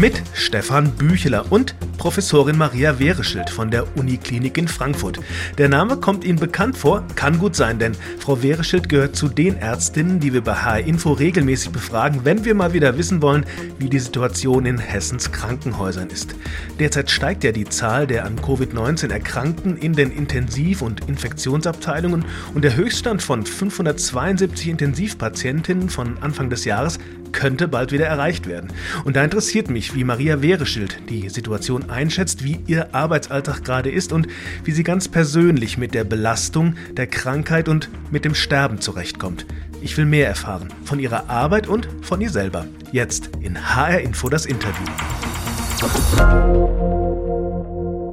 Mit Stefan Bücheler und Professorin Maria Wehreschild von der Uniklinik in Frankfurt. Der Name kommt Ihnen bekannt vor, kann gut sein, denn Frau Wehreschild gehört zu den Ärztinnen, die wir bei HR Info regelmäßig befragen, wenn wir mal wieder wissen wollen, wie die Situation in Hessens Krankenhäusern ist. Derzeit steigt ja die Zahl der an Covid-19 Erkrankten in den Intensiv- und Infektionsabteilungen und der Höchststand von 572 Intensivpatientinnen von Anfang des Jahres könnte bald wieder erreicht werden. Und da interessiert mich, wie Maria Wehreschild die Situation einschätzt, wie ihr Arbeitsalltag gerade ist und wie sie ganz persönlich mit der Belastung, der Krankheit und mit dem Sterben zurechtkommt. Ich will mehr erfahren von ihrer Arbeit und von ihr selber. Jetzt in HR Info das Interview.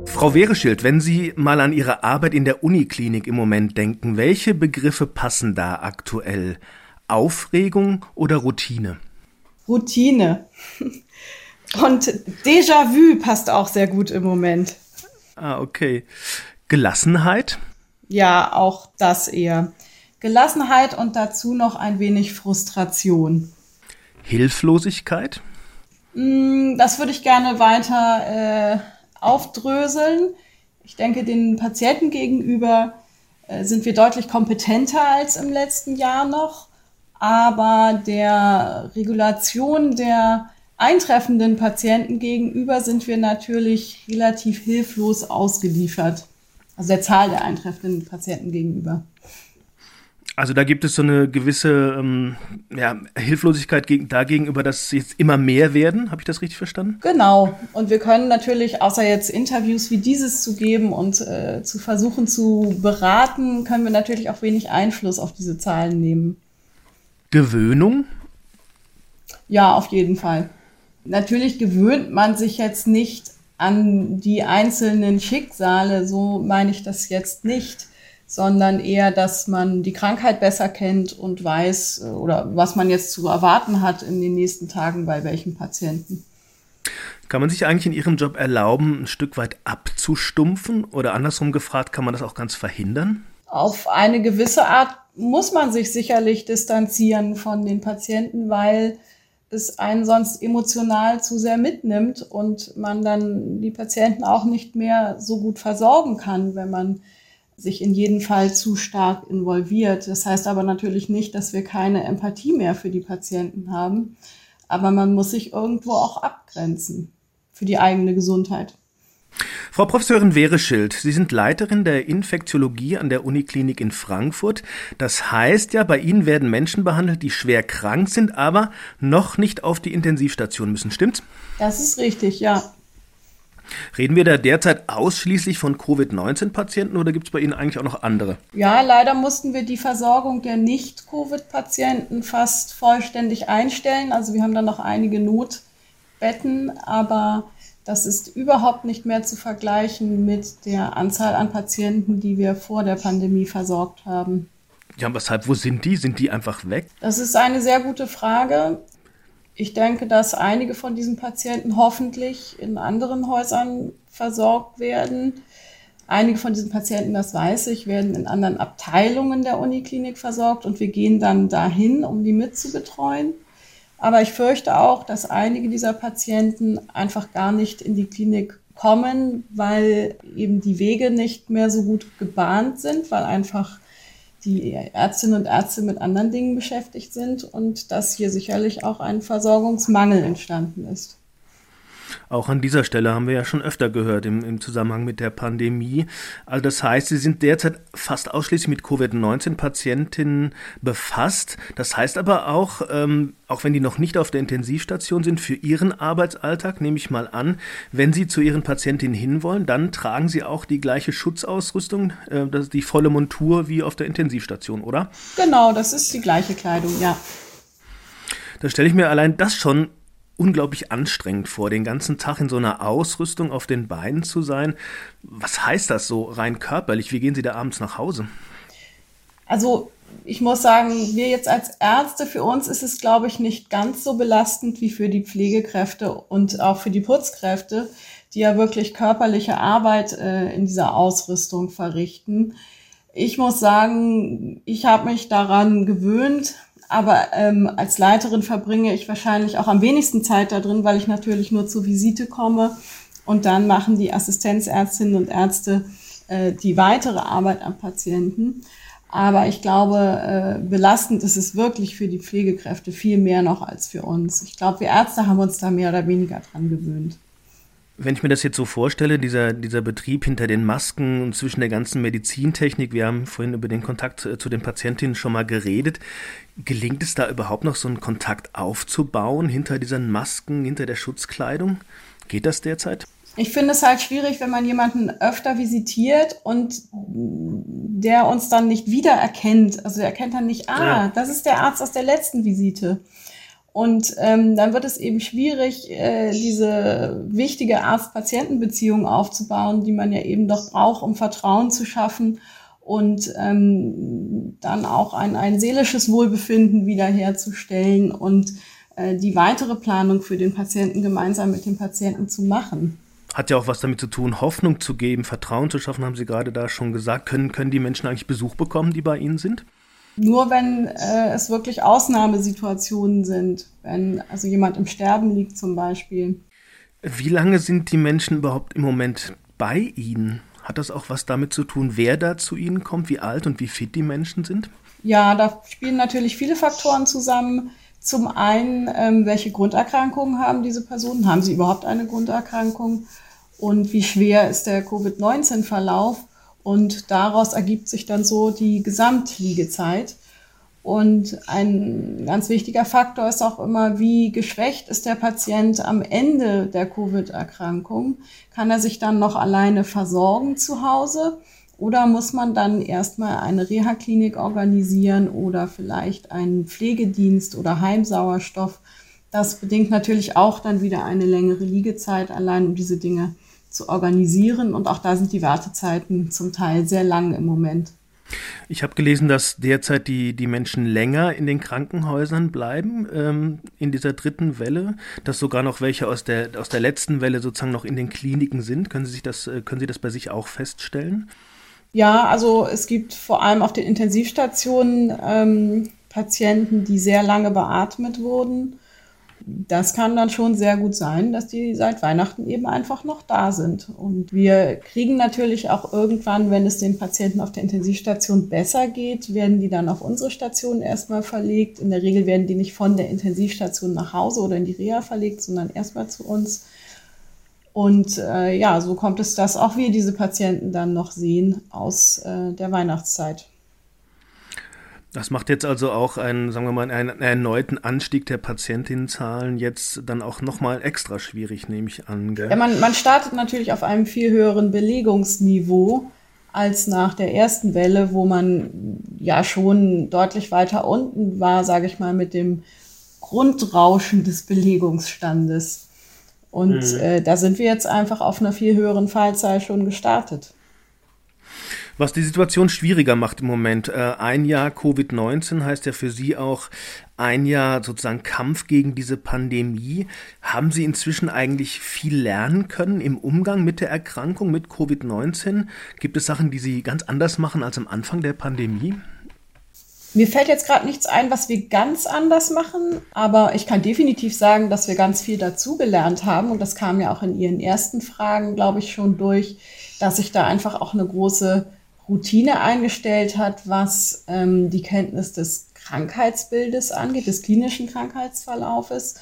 Frau Wehreschild, wenn Sie mal an Ihre Arbeit in der Uniklinik im Moment denken, welche Begriffe passen da aktuell? Aufregung oder Routine? Routine. Und Déjà-vu passt auch sehr gut im Moment. Ah, okay. Gelassenheit? Ja, auch das eher. Gelassenheit und dazu noch ein wenig Frustration. Hilflosigkeit? Mm, das würde ich gerne weiter äh, aufdröseln. Ich denke, den Patienten gegenüber äh, sind wir deutlich kompetenter als im letzten Jahr noch aber der Regulation der eintreffenden Patienten gegenüber sind wir natürlich relativ hilflos ausgeliefert. Also der Zahl der eintreffenden Patienten gegenüber. Also da gibt es so eine gewisse ähm, ja, Hilflosigkeit gegen, dagegenüber, dass jetzt immer mehr werden. Habe ich das richtig verstanden? Genau. Und wir können natürlich, außer jetzt Interviews wie dieses zu geben und äh, zu versuchen zu beraten, können wir natürlich auch wenig Einfluss auf diese Zahlen nehmen. Gewöhnung? Ja, auf jeden Fall. Natürlich gewöhnt man sich jetzt nicht an die einzelnen Schicksale, so meine ich das jetzt nicht, sondern eher, dass man die Krankheit besser kennt und weiß oder was man jetzt zu erwarten hat in den nächsten Tagen bei welchen Patienten. Kann man sich eigentlich in Ihrem Job erlauben, ein Stück weit abzustumpfen oder andersrum gefragt, kann man das auch ganz verhindern? Auf eine gewisse Art muss man sich sicherlich distanzieren von den Patienten, weil es einen sonst emotional zu sehr mitnimmt und man dann die Patienten auch nicht mehr so gut versorgen kann, wenn man sich in jeden Fall zu stark involviert. Das heißt aber natürlich nicht, dass wir keine Empathie mehr für die Patienten haben, aber man muss sich irgendwo auch abgrenzen für die eigene Gesundheit. Frau Professorin Wehreschild, Sie sind Leiterin der Infektiologie an der Uniklinik in Frankfurt. Das heißt ja, bei Ihnen werden Menschen behandelt, die schwer krank sind, aber noch nicht auf die Intensivstation müssen. Stimmt's? Das ist richtig, ja. Reden wir da derzeit ausschließlich von Covid-19-Patienten oder gibt es bei Ihnen eigentlich auch noch andere? Ja, leider mussten wir die Versorgung der Nicht-Covid-Patienten fast vollständig einstellen. Also wir haben da noch einige Notbetten, aber das ist überhaupt nicht mehr zu vergleichen mit der Anzahl an Patienten, die wir vor der Pandemie versorgt haben. Ja, weshalb, wo sind die? Sind die einfach weg? Das ist eine sehr gute Frage. Ich denke, dass einige von diesen Patienten hoffentlich in anderen Häusern versorgt werden. Einige von diesen Patienten, das weiß ich, werden in anderen Abteilungen der Uniklinik versorgt und wir gehen dann dahin, um die mitzubetreuen. Aber ich fürchte auch, dass einige dieser Patienten einfach gar nicht in die Klinik kommen, weil eben die Wege nicht mehr so gut gebahnt sind, weil einfach die Ärztinnen und Ärzte mit anderen Dingen beschäftigt sind und dass hier sicherlich auch ein Versorgungsmangel entstanden ist. Auch an dieser Stelle haben wir ja schon öfter gehört im, im Zusammenhang mit der Pandemie. Also das heißt, Sie sind derzeit fast ausschließlich mit Covid-19-Patientinnen befasst. Das heißt aber auch, ähm, auch wenn die noch nicht auf der Intensivstation sind, für Ihren Arbeitsalltag nehme ich mal an, wenn Sie zu Ihren Patientinnen hinwollen, dann tragen Sie auch die gleiche Schutzausrüstung, äh, das ist die volle Montur wie auf der Intensivstation, oder? Genau, das ist die gleiche Kleidung, ja. Da stelle ich mir allein das schon unglaublich anstrengend vor, den ganzen Tag in so einer Ausrüstung auf den Beinen zu sein. Was heißt das so rein körperlich? Wie gehen Sie da abends nach Hause? Also ich muss sagen, wir jetzt als Ärzte, für uns ist es, glaube ich, nicht ganz so belastend wie für die Pflegekräfte und auch für die Putzkräfte, die ja wirklich körperliche Arbeit äh, in dieser Ausrüstung verrichten. Ich muss sagen, ich habe mich daran gewöhnt, Aber ähm, als Leiterin verbringe ich wahrscheinlich auch am wenigsten Zeit da drin, weil ich natürlich nur zur Visite komme und dann machen die Assistenzärztinnen und Ärzte äh, die weitere Arbeit am Patienten. Aber ich glaube, äh, belastend ist es wirklich für die Pflegekräfte viel mehr noch als für uns. Ich glaube, wir Ärzte haben uns da mehr oder weniger dran gewöhnt. Wenn ich mir das jetzt so vorstelle, dieser, dieser Betrieb hinter den Masken und zwischen der ganzen Medizintechnik, wir haben vorhin über den Kontakt zu den Patientinnen schon mal geredet, gelingt es da überhaupt noch so einen Kontakt aufzubauen hinter diesen Masken, hinter der Schutzkleidung? Geht das derzeit? Ich finde es halt schwierig, wenn man jemanden öfter visitiert und der uns dann nicht wiedererkennt. Also er erkennt dann nicht, ah, ja. das ist der Arzt aus der letzten Visite. Und ähm, dann wird es eben schwierig, äh, diese wichtige Arzt-Patienten-Beziehung aufzubauen, die man ja eben doch braucht, um Vertrauen zu schaffen und ähm, dann auch ein, ein seelisches Wohlbefinden wiederherzustellen und äh, die weitere Planung für den Patienten gemeinsam mit dem Patienten zu machen. Hat ja auch was damit zu tun, Hoffnung zu geben, Vertrauen zu schaffen, haben Sie gerade da schon gesagt. Können, können die Menschen eigentlich Besuch bekommen, die bei Ihnen sind? Nur wenn äh, es wirklich Ausnahmesituationen sind, wenn also jemand im Sterben liegt zum Beispiel. Wie lange sind die Menschen überhaupt im Moment bei Ihnen? Hat das auch was damit zu tun, wer da zu Ihnen kommt, wie alt und wie fit die Menschen sind? Ja, da spielen natürlich viele Faktoren zusammen. Zum einen, ähm, welche Grunderkrankungen haben diese Personen? Haben sie überhaupt eine Grunderkrankung? Und wie schwer ist der Covid-19-Verlauf? Und daraus ergibt sich dann so die Gesamtliegezeit. Und ein ganz wichtiger Faktor ist auch immer, wie geschwächt ist der Patient am Ende der Covid-Erkrankung? Kann er sich dann noch alleine versorgen zu Hause? Oder muss man dann erstmal eine Reha-Klinik organisieren oder vielleicht einen Pflegedienst oder Heimsauerstoff? Das bedingt natürlich auch dann wieder eine längere Liegezeit, allein um diese Dinge zu organisieren. Und auch da sind die Wartezeiten zum Teil sehr lang im Moment. Ich habe gelesen, dass derzeit die, die Menschen länger in den Krankenhäusern bleiben ähm, in dieser dritten Welle, dass sogar noch welche aus der, aus der letzten Welle sozusagen noch in den Kliniken sind. Können Sie, sich das, äh, können Sie das bei sich auch feststellen? Ja, also es gibt vor allem auf den Intensivstationen ähm, Patienten, die sehr lange beatmet wurden das kann dann schon sehr gut sein, dass die seit Weihnachten eben einfach noch da sind. Und wir kriegen natürlich auch irgendwann, wenn es den Patienten auf der Intensivstation besser geht, werden die dann auf unsere Station erstmal verlegt. In der Regel werden die nicht von der Intensivstation nach Hause oder in die Reha verlegt, sondern erstmal zu uns. Und äh, ja, so kommt es, dass auch wir diese Patienten dann noch sehen aus äh, der Weihnachtszeit. Das macht jetzt also auch einen, sagen wir mal, einen, erneuten Anstieg der Patientinnenzahlen jetzt dann auch nochmal extra schwierig, nehme ich an. Gell? Ja, man, man startet natürlich auf einem viel höheren Belegungsniveau als nach der ersten Welle, wo man ja schon deutlich weiter unten war, sage ich mal, mit dem Grundrauschen des Belegungsstandes. Und mhm. äh, da sind wir jetzt einfach auf einer viel höheren Fallzahl schon gestartet was die Situation schwieriger macht im Moment. Äh, ein Jahr Covid-19 heißt ja für Sie auch ein Jahr sozusagen Kampf gegen diese Pandemie. Haben Sie inzwischen eigentlich viel lernen können im Umgang mit der Erkrankung, mit Covid-19? Gibt es Sachen, die Sie ganz anders machen als am Anfang der Pandemie? Mir fällt jetzt gerade nichts ein, was wir ganz anders machen, aber ich kann definitiv sagen, dass wir ganz viel dazugelernt haben und das kam ja auch in Ihren ersten Fragen, glaube ich, schon durch, dass sich da einfach auch eine große Routine eingestellt hat, was ähm, die Kenntnis des Krankheitsbildes angeht, des klinischen Krankheitsverlaufes.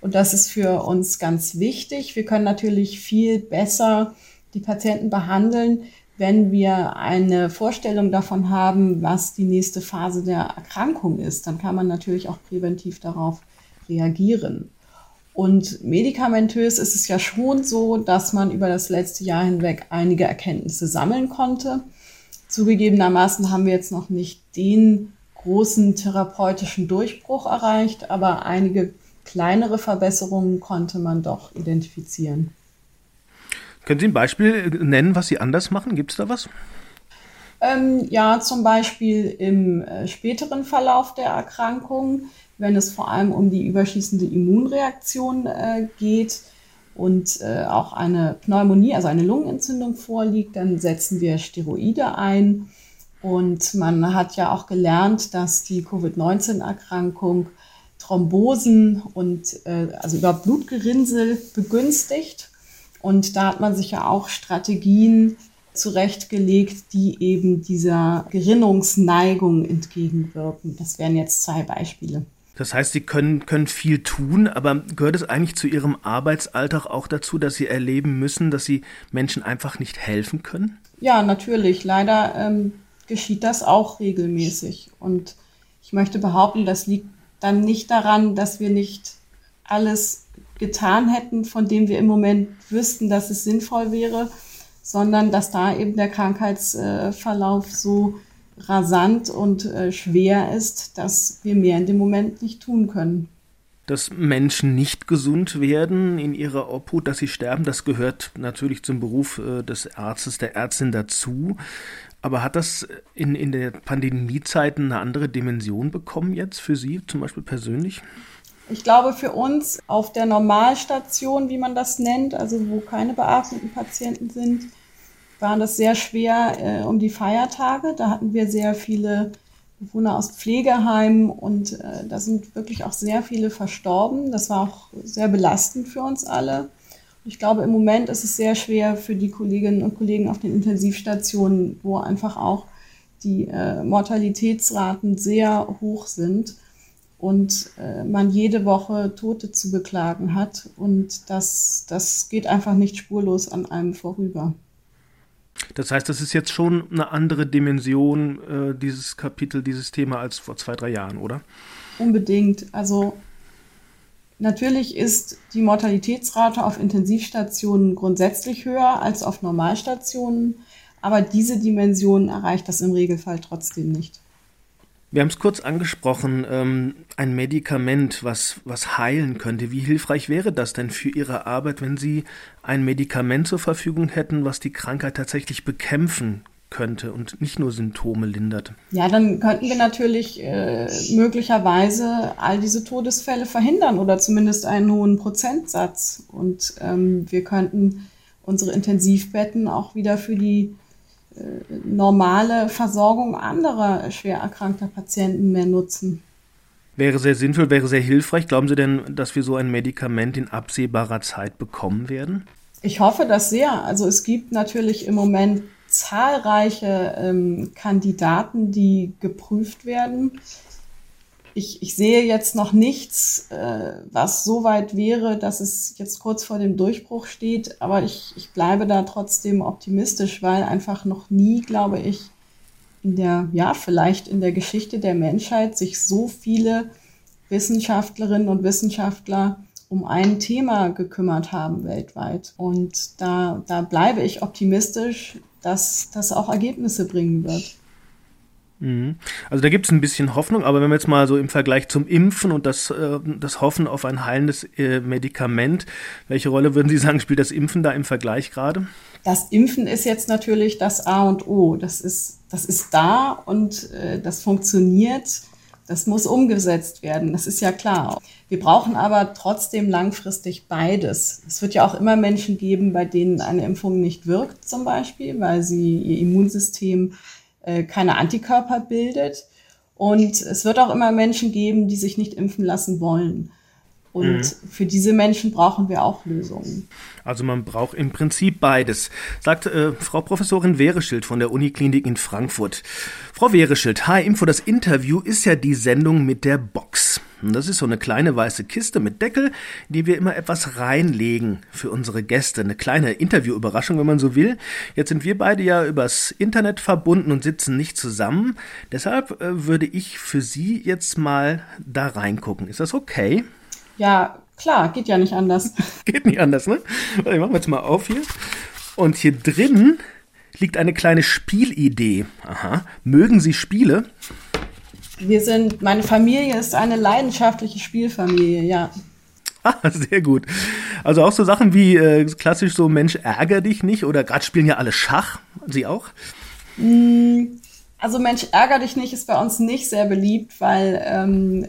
Und das ist für uns ganz wichtig. Wir können natürlich viel besser die Patienten behandeln, wenn wir eine Vorstellung davon haben, was die nächste Phase der Erkrankung ist. Dann kann man natürlich auch präventiv darauf reagieren. Und medikamentös ist es ja schon so, dass man über das letzte Jahr hinweg einige Erkenntnisse sammeln konnte. Zugegebenermaßen haben wir jetzt noch nicht den großen therapeutischen Durchbruch erreicht, aber einige kleinere Verbesserungen konnte man doch identifizieren. Können Sie ein Beispiel nennen, was Sie anders machen? Gibt es da was? Ähm, ja, zum Beispiel im äh, späteren Verlauf der Erkrankung, wenn es vor allem um die überschießende Immunreaktion äh, geht, und äh, auch eine Pneumonie, also eine Lungenentzündung vorliegt, dann setzen wir Steroide ein. Und man hat ja auch gelernt, dass die Covid-19-Erkrankung Thrombosen und äh, also über Blutgerinnsel begünstigt. Und da hat man sich ja auch Strategien zurechtgelegt, die eben dieser Gerinnungsneigung entgegenwirken. Das wären jetzt zwei Beispiele. Das heißt, Sie können, können viel tun, aber gehört es eigentlich zu Ihrem Arbeitsalltag auch dazu, dass Sie erleben müssen, dass Sie Menschen einfach nicht helfen können? Ja, natürlich. Leider ähm, geschieht das auch regelmäßig. Und ich möchte behaupten, das liegt dann nicht daran, dass wir nicht alles getan hätten, von dem wir im Moment wüssten, dass es sinnvoll wäre, sondern dass da eben der Krankheitsverlauf so rasant und äh, schwer ist, dass wir mehr in dem Moment nicht tun können. Dass Menschen nicht gesund werden in ihrer Obhut, dass sie sterben, das gehört natürlich zum Beruf äh, des Arztes, der Ärztin dazu. Aber hat das in, in der Pandemiezeit eine andere Dimension bekommen jetzt für Sie zum Beispiel persönlich? Ich glaube, für uns auf der Normalstation, wie man das nennt, also wo keine beatmeten Patienten sind, war das sehr schwer äh, um die Feiertage. Da hatten wir sehr viele Bewohner aus Pflegeheimen und äh, da sind wirklich auch sehr viele verstorben. Das war auch sehr belastend für uns alle. Ich glaube, im Moment ist es sehr schwer für die Kolleginnen und Kollegen auf den Intensivstationen, wo einfach auch die äh, Mortalitätsraten sehr hoch sind und äh, man jede Woche Tote zu beklagen hat. Und das, das geht einfach nicht spurlos an einem vorüber. Das heißt, das ist jetzt schon eine andere Dimension, äh, dieses Kapitel, dieses Thema als vor zwei, drei Jahren, oder? Unbedingt. Also natürlich ist die Mortalitätsrate auf Intensivstationen grundsätzlich höher als auf Normalstationen, aber diese Dimension erreicht das im Regelfall trotzdem nicht. Wir haben es kurz angesprochen, ähm, ein Medikament, was, was heilen könnte. Wie hilfreich wäre das denn für Ihre Arbeit, wenn Sie ein Medikament zur Verfügung hätten, was die Krankheit tatsächlich bekämpfen könnte und nicht nur Symptome lindert? Ja, dann könnten wir natürlich äh, möglicherweise all diese Todesfälle verhindern oder zumindest einen hohen Prozentsatz. Und ähm, wir könnten unsere Intensivbetten auch wieder für die normale Versorgung anderer schwer erkrankter Patienten mehr nutzen. Wäre sehr sinnvoll, wäre sehr hilfreich. Glauben Sie denn, dass wir so ein Medikament in absehbarer Zeit bekommen werden? Ich hoffe das sehr. Also es gibt natürlich im Moment zahlreiche ähm, Kandidaten, die geprüft werden ich, ich sehe jetzt noch nichts, äh, was so weit wäre, dass es jetzt kurz vor dem Durchbruch steht. Aber ich, ich bleibe da trotzdem optimistisch, weil einfach noch nie, glaube ich, in der, ja, vielleicht in der Geschichte der Menschheit sich so viele Wissenschaftlerinnen und Wissenschaftler um ein Thema gekümmert haben weltweit. Und da, da bleibe ich optimistisch, dass das auch Ergebnisse bringen wird. Mhm. Also da gibt es ein bisschen Hoffnung, aber wenn wir jetzt mal so im Vergleich zum Impfen und das, äh, das Hoffen auf ein heilendes äh, Medikament, welche Rolle würden Sie sagen, spielt das Impfen da im Vergleich gerade? Das Impfen ist jetzt natürlich das A und O. Das ist, das ist da und äh, das funktioniert. Das muss umgesetzt werden, das ist ja klar. Wir brauchen aber trotzdem langfristig beides. Es wird ja auch immer Menschen geben, bei denen eine Impfung nicht wirkt, zum Beispiel, weil sie ihr Immunsystem äh, keine Antikörper bildet. Und es wird auch immer Menschen geben, die sich nicht impfen lassen wollen. Und mhm. für diese Menschen brauchen wir auch Lösungen. Also man braucht im Prinzip beides, sagt äh, Frau Professorin Wehreschild von der Uniklinik in Frankfurt. Frau Wehreschild, H-Info, das Interview ist ja die Sendung mit der Box. Das ist so eine kleine weiße Kiste mit Deckel, in die wir immer etwas reinlegen für unsere Gäste. Eine kleine Interviewüberraschung, wenn man so will. Jetzt sind wir beide ja übers Internet verbunden und sitzen nicht zusammen. Deshalb äh, würde ich für Sie jetzt mal da reingucken. Ist das okay? Ja, klar, geht ja nicht anders. geht nicht anders, ne? Ich machen wir jetzt mal auf hier. Und hier drin liegt eine kleine Spielidee. Aha. Mögen Sie Spiele? Wir sind, meine Familie ist eine leidenschaftliche Spielfamilie, ja. Ah, sehr gut. Also auch so Sachen wie äh, klassisch so Mensch, ärger dich nicht oder gerade spielen ja alle Schach. Sie auch? Mm, also Mensch, ärger dich nicht ist bei uns nicht sehr beliebt, weil ähm,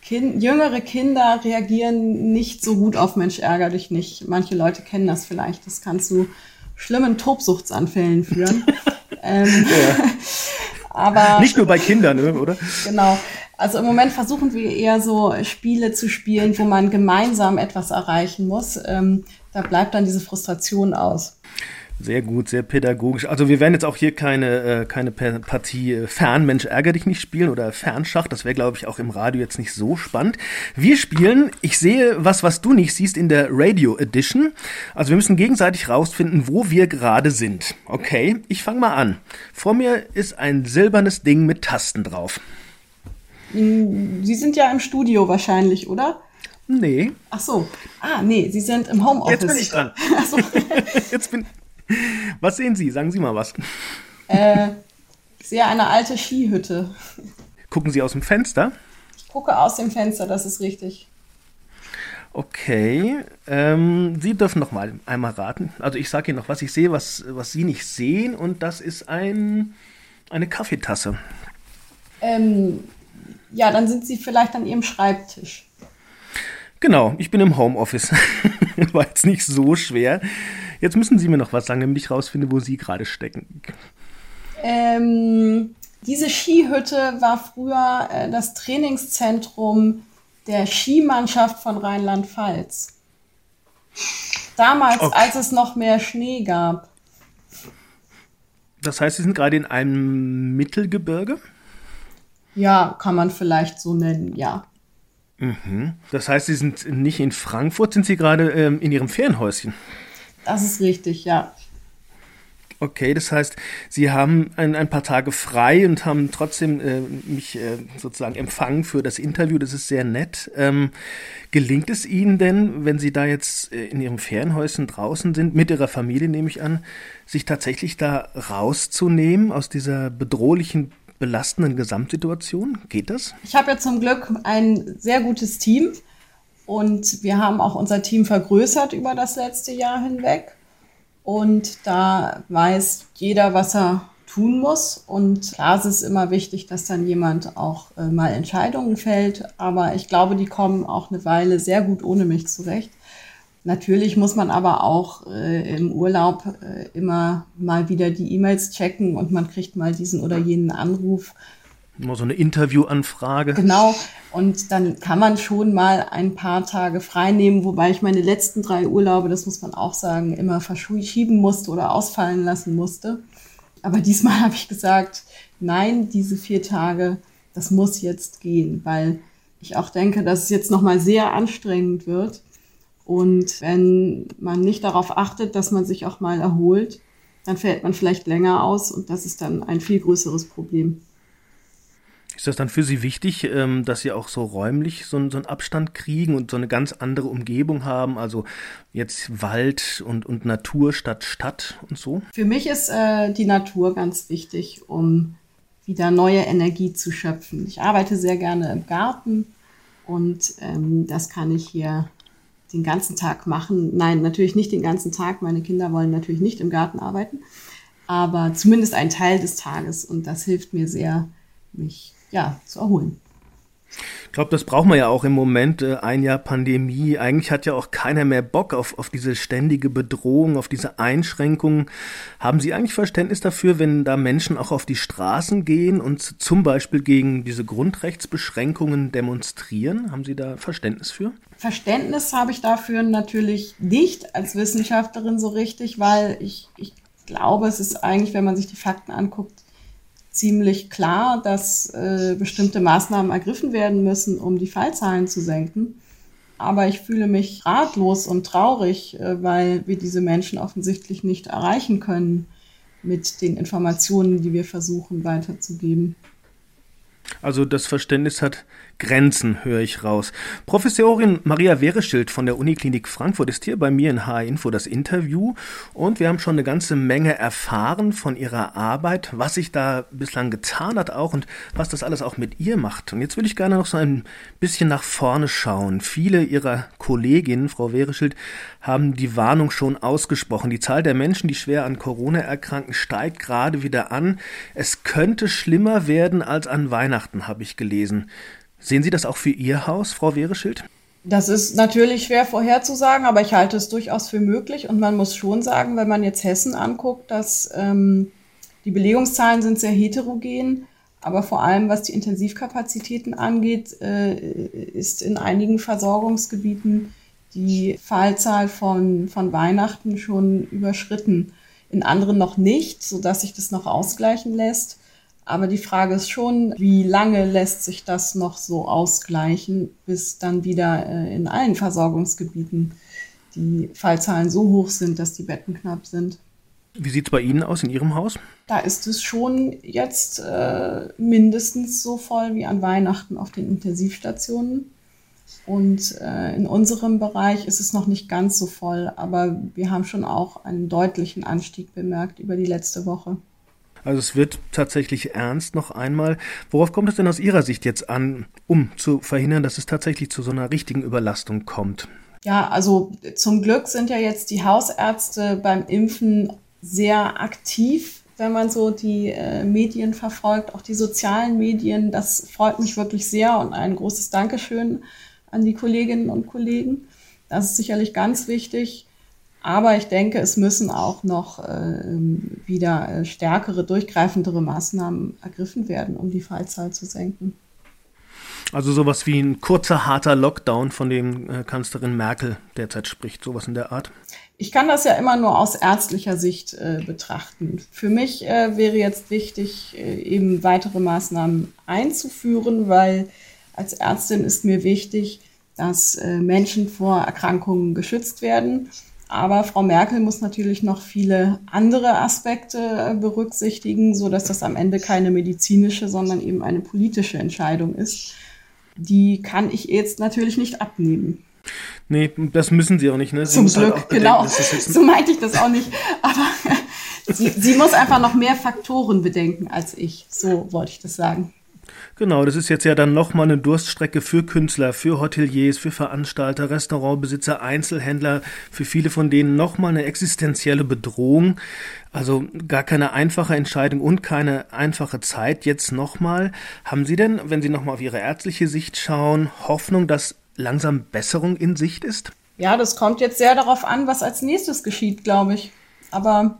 kind, jüngere Kinder reagieren nicht so gut auf Mensch, ärger dich nicht. Manche Leute kennen das vielleicht. Das kann zu schlimmen Tobsuchtsanfällen führen. ähm, ja. Aber nicht nur bei Kindern, ne, oder? Genau. Also im Moment versuchen wir eher so Spiele zu spielen, wo man gemeinsam etwas erreichen muss. Ähm, da bleibt dann diese Frustration aus. Sehr gut, sehr pädagogisch. Also wir werden jetzt auch hier keine, äh, keine Partie äh, Fernmensch ärger dich nicht spielen oder Fernschach. Das wäre, glaube ich, auch im Radio jetzt nicht so spannend. Wir spielen, ich sehe was, was du nicht siehst, in der Radio Edition. Also wir müssen gegenseitig rausfinden, wo wir gerade sind. Okay, ich fange mal an. Vor mir ist ein silbernes Ding mit Tasten drauf. Sie sind ja im Studio wahrscheinlich, oder? Nee. Ach so. Ah, nee, Sie sind im Homeoffice. Jetzt bin ich dran. Ach so. Jetzt bin Was sehen Sie? Sagen Sie mal was. Äh, ich sehe eine alte Skihütte. Gucken Sie aus dem Fenster? Ich gucke aus dem Fenster, das ist richtig. Okay, ähm, Sie dürfen noch mal einmal raten. Also ich sage Ihnen noch was. Ich sehe was, was Sie nicht sehen und das ist ein, eine Kaffeetasse. Ähm, ja, dann sind Sie vielleicht an Ihrem Schreibtisch. Genau, ich bin im Homeoffice. War jetzt nicht so schwer. Jetzt müssen Sie mir noch was sagen, damit ich rausfinde, wo Sie gerade stecken. Ähm, diese Skihütte war früher äh, das Trainingszentrum der Skimannschaft von Rheinland-Pfalz. Damals, okay. als es noch mehr Schnee gab. Das heißt, Sie sind gerade in einem Mittelgebirge? Ja, kann man vielleicht so nennen, ja. Mhm. Das heißt, Sie sind nicht in Frankfurt, sind Sie gerade ähm, in Ihrem Ferienhäuschen? Das ist richtig, ja. Okay, das heißt, Sie haben ein, ein paar Tage frei und haben trotzdem äh, mich äh, sozusagen empfangen für das Interview. Das ist sehr nett. Ähm, gelingt es Ihnen denn, wenn Sie da jetzt äh, in Ihrem Ferienhäuschen draußen sind, mit Ihrer Familie nehme ich an, sich tatsächlich da rauszunehmen aus dieser bedrohlichen, belastenden Gesamtsituation? Geht das? Ich habe ja zum Glück ein sehr gutes Team und wir haben auch unser Team vergrößert über das letzte Jahr hinweg. Und da weiß jeder, was er tun muss. Und klar ist es immer wichtig, dass dann jemand auch äh, mal Entscheidungen fällt. Aber ich glaube, die kommen auch eine Weile sehr gut ohne mich zurecht. Natürlich muss man aber auch äh, im Urlaub äh, immer mal wieder die E-Mails checken und man kriegt mal diesen oder jenen Anruf Immer so eine Interviewanfrage. Genau. Und dann kann man schon mal ein paar Tage frei nehmen, wobei ich meine letzten drei Urlaube, das muss man auch sagen, immer verschieben musste oder ausfallen lassen musste. Aber diesmal habe ich gesagt, nein, diese vier Tage, das muss jetzt gehen, weil ich auch denke, dass es jetzt nochmal sehr anstrengend wird. Und wenn man nicht darauf achtet, dass man sich auch mal erholt, dann fällt man vielleicht länger aus und das ist dann ein viel größeres Problem. Ist das dann für Sie wichtig, ähm, dass Sie auch so räumlich so, einen Abstand kriegen und so eine ganz andere Umgebung haben? Also jetzt Wald und, und Natur statt Stadt und so? Für mich ist äh, die Natur ganz wichtig, um wieder neue Energie zu schöpfen. Ich arbeite sehr gerne im Garten und ähm, das kann ich hier den ganzen Tag machen. Nein, natürlich nicht den ganzen Tag. Meine Kinder wollen natürlich nicht im Garten arbeiten, aber zumindest ein Teil des Tages und das hilft mir sehr, mich ja, zu erholen. Ich glaube, das braucht man ja auch im Moment, äh, ein Jahr Pandemie. Eigentlich hat ja auch keiner mehr Bock auf, auf diese ständige Bedrohung, auf diese Einschränkungen. Haben Sie eigentlich Verständnis dafür, wenn da Menschen auch auf die Straßen gehen und zum Beispiel gegen diese Grundrechtsbeschränkungen demonstrieren? Haben Sie da Verständnis für? Verständnis habe ich dafür natürlich nicht als Wissenschaftlerin so richtig, weil ich, ich glaube, es ist eigentlich, wenn man sich die Fakten anguckt, ziemlich klar, dass äh, bestimmte Maßnahmen ergriffen werden müssen, um die Fallzahlen zu senken. Aber ich fühle mich ratlos und traurig, äh, weil wir diese Menschen offensichtlich nicht erreichen können mit den Informationen, die wir versuchen weiterzugeben. Also das Verständnis hat Grenzen, höre ich raus. Professorin Maria Wehreschild von der Uniklinik Frankfurt ist hier bei mir in H-Info das Interview und wir haben schon eine ganze Menge erfahren von ihrer Arbeit, was sich da bislang getan hat auch und was das alles auch mit ihr macht. Und jetzt würde ich gerne noch so ein bisschen nach vorne schauen. Viele ihrer Kolleginnen, Frau Wehreschild, haben die Warnung schon ausgesprochen. Die Zahl der Menschen, die schwer an Corona erkranken, steigt gerade wieder an. Es könnte schlimmer werden als an Weihnachten, habe ich gelesen. Sehen Sie das auch für Ihr Haus, Frau Wehreschild? Das ist natürlich schwer vorherzusagen, aber ich halte es durchaus für möglich. Und man muss schon sagen, wenn man jetzt Hessen anguckt, dass ähm, Die Belegungszahlen sind sehr heterogen, aber vor allem was die Intensivkapazitäten angeht, äh, ist in einigen Versorgungsgebieten die Fallzahl von, von Weihnachten schon überschritten. In anderen noch nicht, sodass sich das noch ausgleichen lässt. Aber die Frage ist schon, wie lange lässt sich das noch so ausgleichen, bis dann wieder äh, in allen Versorgungsgebieten die Fallzahlen so hoch sind, dass die Betten knapp sind. Wie sieht es bei Ihnen aus in Ihrem Haus? Da ist es schon jetzt äh, mindestens so voll wie an Weihnachten auf den Intensivstationen. Und äh, in unserem Bereich ist es noch nicht ganz so voll, aber wir haben schon auch einen deutlichen Anstieg bemerkt über die letzte Woche. Also es wird tatsächlich ernst noch einmal. Worauf kommt es denn aus Ihrer Sicht jetzt an, um zu verhindern, dass es tatsächlich zu so einer richtigen Überlastung kommt? Ja, also zum Glück sind ja jetzt die Hausärzte beim Impfen sehr aktiv, wenn man so die äh, Medien verfolgt, auch die sozialen Medien. Das freut mich wirklich sehr und ein großes Dankeschön an die Kolleginnen und Kollegen. Das ist sicherlich ganz wichtig. Aber ich denke, es müssen auch noch äh, wieder äh, stärkere, durchgreifendere Maßnahmen ergriffen werden, um die Fallzahl zu senken. Also sowas wie ein kurzer, harter Lockdown, von dem äh, Kanzlerin Merkel derzeit spricht, sowas in der Art? Ich kann das ja immer nur aus ärztlicher Sicht äh, betrachten. Für mich äh, wäre jetzt wichtig, äh, eben weitere Maßnahmen einzuführen, weil als Ärztin ist mir wichtig, dass äh, Menschen vor Erkrankungen geschützt werden aber Frau Merkel muss natürlich noch viele andere Aspekte äh, berücksichtigen, so dass das am Ende keine medizinische, sondern eben eine politische Entscheidung ist. Die kann ich jetzt natürlich nicht abnehmen. Nee, das müssen sie auch nicht. Ne? Sie Zum halt Glück, halt genau. So meinte ich das auch nicht. Aber sie, sie muss einfach noch mehr Faktoren bedenken als ich. So wollte ich das sagen. Genau, das ist jetzt ja dann nochmal eine Durststrecke für Künstler, für Hoteliers, für Veranstalter, Restaurantbesitzer, Einzelhändler, für viele von denen nochmal eine existenzielle Bedrohung. Also gar keine einfache Entscheidung und keine einfache Zeit. Jetzt nochmal, haben Sie denn, wenn Sie nochmal auf Ihre ärztliche Sicht schauen, Hoffnung, dass langsam Besserung in Sicht ist? Ja, das kommt jetzt sehr darauf an, was als nächstes geschieht, glaube ich. Aber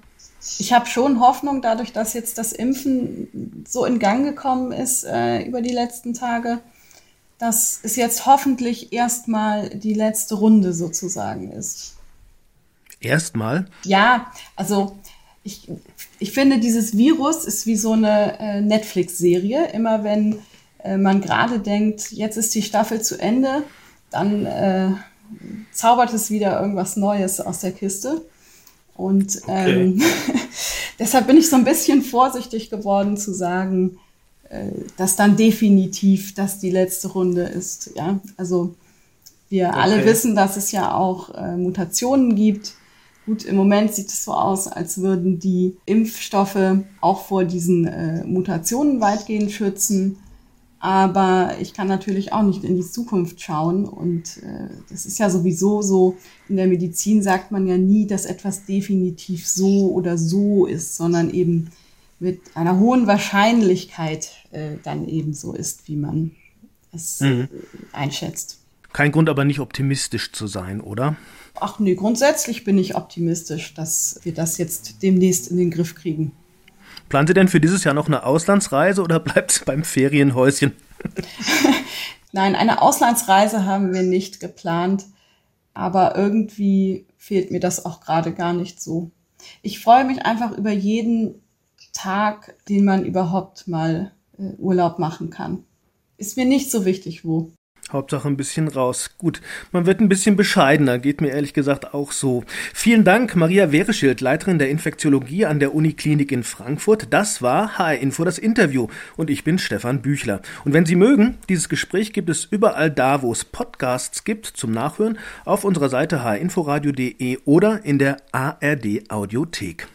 ich habe schon Hoffnung, dadurch, dass jetzt das Impfen so in Gang gekommen ist äh, über die letzten Tage, dass es jetzt hoffentlich erstmal die letzte Runde sozusagen ist. Erstmal? Ja, also ich, ich finde, dieses Virus ist wie so eine äh, Netflix-Serie. Immer wenn äh, man gerade denkt, jetzt ist die Staffel zu Ende, dann äh, zaubert es wieder irgendwas Neues aus der Kiste. Und okay. ähm, deshalb bin ich so ein bisschen vorsichtig geworden zu sagen, äh, dass dann definitiv das die letzte Runde ist. Ja, also wir okay. alle wissen, dass es ja auch äh, Mutationen gibt. Gut, im Moment sieht es so aus, als würden die Impfstoffe auch vor diesen äh, Mutationen weitgehend schützen. Aber ich kann natürlich auch nicht in die Zukunft schauen. Und äh, das ist ja sowieso so, in der Medizin sagt man ja nie, dass etwas definitiv so oder so ist, sondern eben mit einer hohen Wahrscheinlichkeit äh, dann eben so ist, wie man es mhm. einschätzt. Kein Grund aber nicht optimistisch zu sein, oder? Ach nee, grundsätzlich bin ich optimistisch, dass wir das jetzt demnächst in den Griff kriegen. Planen Sie denn für dieses Jahr noch eine Auslandsreise oder bleibt es beim Ferienhäuschen? Nein, eine Auslandsreise haben wir nicht geplant, aber irgendwie fehlt mir das auch gerade gar nicht so. Ich freue mich einfach über jeden Tag, den man überhaupt mal äh, Urlaub machen kann. Ist mir nicht so wichtig, wo. Hauptsache ein bisschen raus. Gut, man wird ein bisschen bescheidener, geht mir ehrlich gesagt auch so. Vielen Dank, Maria Wehreschild, Leiterin der Infektiologie an der Uniklinik in Frankfurt. Das war HR Info das Interview und ich bin Stefan Büchler. Und wenn Sie mögen, dieses Gespräch gibt es überall da, wo es Podcasts gibt zum Nachhören, auf unserer Seite hrinforadio.de oder in der ARD Audiothek.